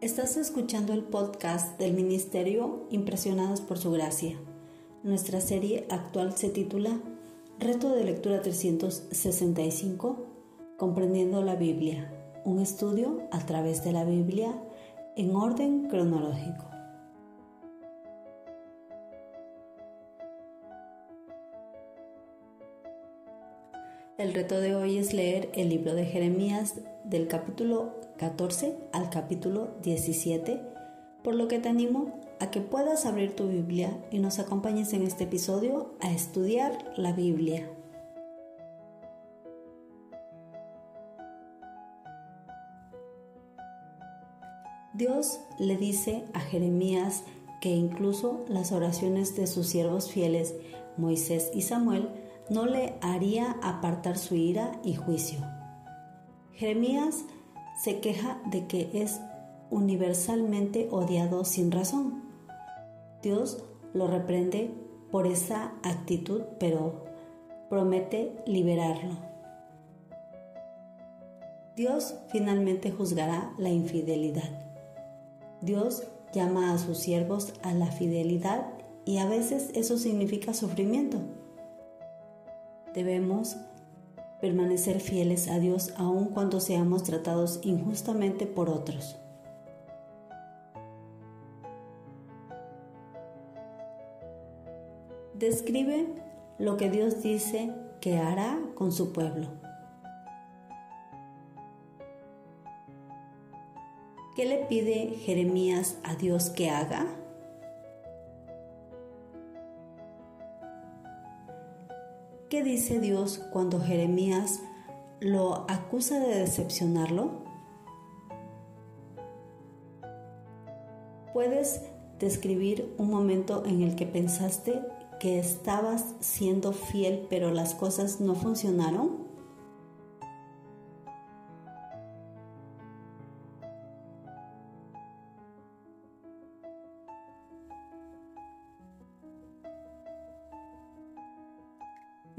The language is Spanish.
Estás escuchando el podcast del Ministerio Impresionados por Su Gracia. Nuestra serie actual se titula Reto de Lectura 365, Comprendiendo la Biblia, un estudio a través de la Biblia en orden cronológico. El reto de hoy es leer el libro de Jeremías del capítulo 14 al capítulo 17, por lo que te animo a que puedas abrir tu Biblia y nos acompañes en este episodio a estudiar la Biblia. Dios le dice a Jeremías que incluso las oraciones de sus siervos fieles, Moisés y Samuel, no le haría apartar su ira y juicio. Jeremías se queja de que es universalmente odiado sin razón. Dios lo reprende por esa actitud, pero promete liberarlo. Dios finalmente juzgará la infidelidad. Dios llama a sus siervos a la fidelidad y a veces eso significa sufrimiento. Debemos permanecer fieles a Dios aun cuando seamos tratados injustamente por otros. Describe lo que Dios dice que hará con su pueblo. ¿Qué le pide Jeremías a Dios que haga? ¿Qué dice Dios cuando Jeremías lo acusa de decepcionarlo? ¿Puedes describir un momento en el que pensaste que estabas siendo fiel pero las cosas no funcionaron?